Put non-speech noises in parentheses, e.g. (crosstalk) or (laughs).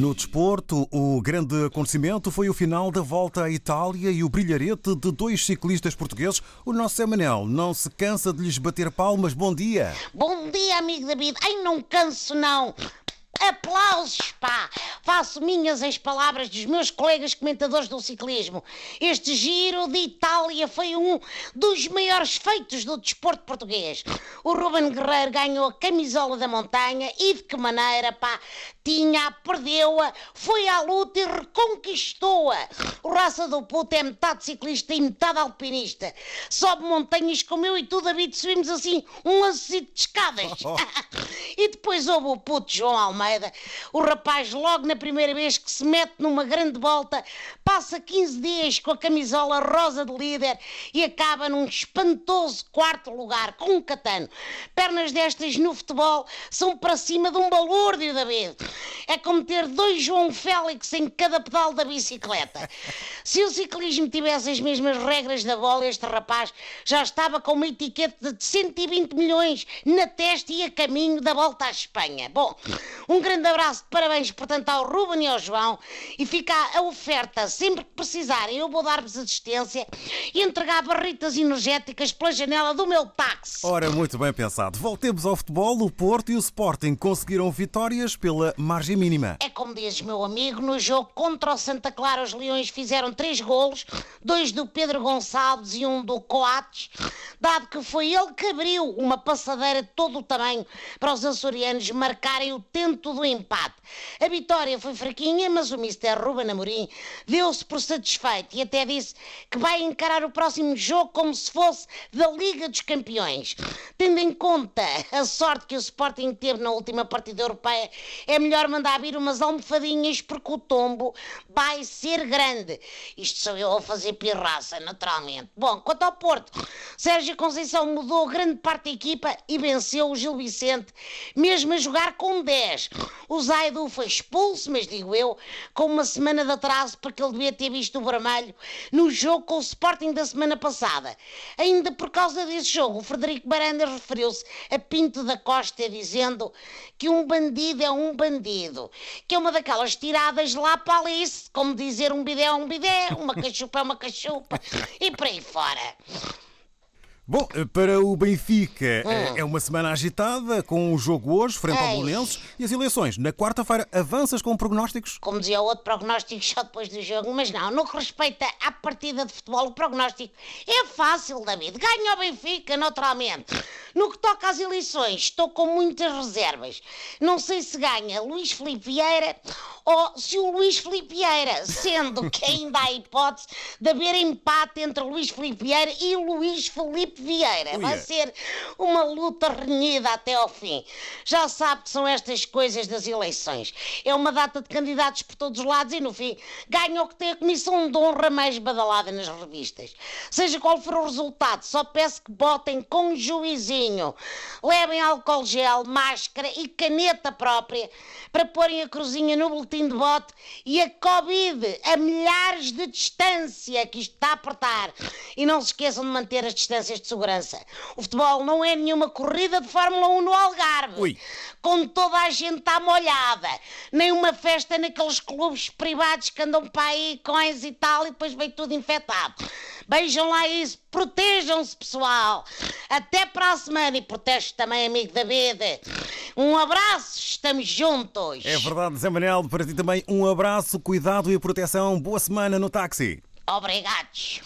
No desporto, o grande acontecimento foi o final da volta à Itália e o brilharete de dois ciclistas portugueses. O nosso Emanuel não se cansa de lhes bater palmas. Bom dia. Bom dia, amigo David. Ai, não canso, não. Aplausos, pá! Faço minhas as palavras dos meus colegas comentadores do ciclismo. Este Giro de Itália foi um dos maiores feitos do desporto português. O Ruben Guerreiro ganhou a camisola da montanha e de que maneira, pá! Tinha, perdeu-a, foi à luta e reconquistou-a. O Raça do Puto é metade ciclista e metade alpinista. Sobe montanhas como eu e tu, David, subimos assim um lancito de escadas. (laughs) depois houve o puto João Almeida, o rapaz logo na primeira vez que se mete numa grande volta, passa 15 dias com a camisola rosa de líder e acaba num espantoso quarto lugar com um catano. Pernas destas no futebol são para cima de um balúrdio, David. É como ter dois João Félix em cada pedal da bicicleta. Se o ciclismo tivesse as mesmas regras da bola, este rapaz já estava com uma etiqueta de 120 milhões na testa e a caminho da volta à Espanha. Bom, um grande abraço de parabéns, portanto, ao Ruben e ao João. E fica a oferta, sempre que precisarem, eu vou dar-vos assistência e entregar barritas energéticas pela janela do meu táxi. Ora, muito bem pensado. Voltemos ao futebol. O Porto e o Sporting conseguiram vitórias pela margem mínima. É como dizes, meu amigo, no jogo contra o Santa Clara, os Leões fizeram três golos, dois do Pedro Gonçalves e um do Coates, dado que foi ele que abriu uma passadeira de todo o tamanho para os açorianos marcarem o tento do empate. A vitória foi fraquinha, mas o Mister Ruben Amorim deu-se por satisfeito e até disse que vai encarar o próximo jogo como se fosse da Liga dos Campeões. Tendo em conta a sorte que o Sporting teve na última partida europeia, é melhor mandar vir umas almofadinhas porque o tombo vai ser grande. Isto sou eu a fazer pirraça, naturalmente. Bom, quanto ao Porto, Sérgio Conceição mudou grande parte da equipa e venceu o Gil Vicente, mesmo a jogar com 10. O Zaidu foi expulso, mas digo eu, com uma semana de atraso porque ele devia ter visto o vermelho no jogo com o Sporting da semana passada. Ainda por causa desse jogo, o Frederico Barandas referiu-se a Pinto da Costa dizendo que um bandido é um bandido, que é uma daquelas tiradas lá para Alice, como dizer um bidé é um bidé, uma cachupa é uma cachupa e por aí fora. Bom, para o Benfica é uma semana agitada, com o jogo hoje, frente ao Ei. Bolonenses, e as eleições. Na quarta-feira, avanças com prognósticos? Como dizia o outro prognóstico só depois do jogo, mas não, no que respeita à partida de futebol, o prognóstico é fácil, David. Ganha o Benfica, naturalmente. No que toca às eleições, estou com muitas reservas. Não sei se ganha Luís Filipe Vieira ou se o Luís Filipe Vieira, sendo que ainda há hipótese de haver empate entre Luís Filipe Vieira e Luís Filipe Vieira. Vai Uia. ser uma luta renhida até ao fim. Já sabe que são estas coisas das eleições. É uma data de candidatos por todos os lados e, no fim, ganha o que tem a comissão de honra mais badalada nas revistas. Seja qual for o resultado, só peço que botem com juizinho. Levem álcool gel, máscara e caneta própria para porem a cruzinha no boletim de voto e a Covid a milhares de distância que isto está a apertar. E não se esqueçam de manter as distâncias de segurança. O futebol não é nenhuma corrida de Fórmula 1 no Algarve. Ui. Com toda a gente à molhada. Nem uma festa naqueles clubes privados que andam para aí coins e tal e depois vem tudo infectado. Vejam lá isso, protejam-se, pessoal. Até para a semana e protege também, amigo David. Um abraço, estamos juntos. É verdade, Zé Manel, para ti também um abraço, cuidado e proteção. Boa semana no táxi. Obrigados.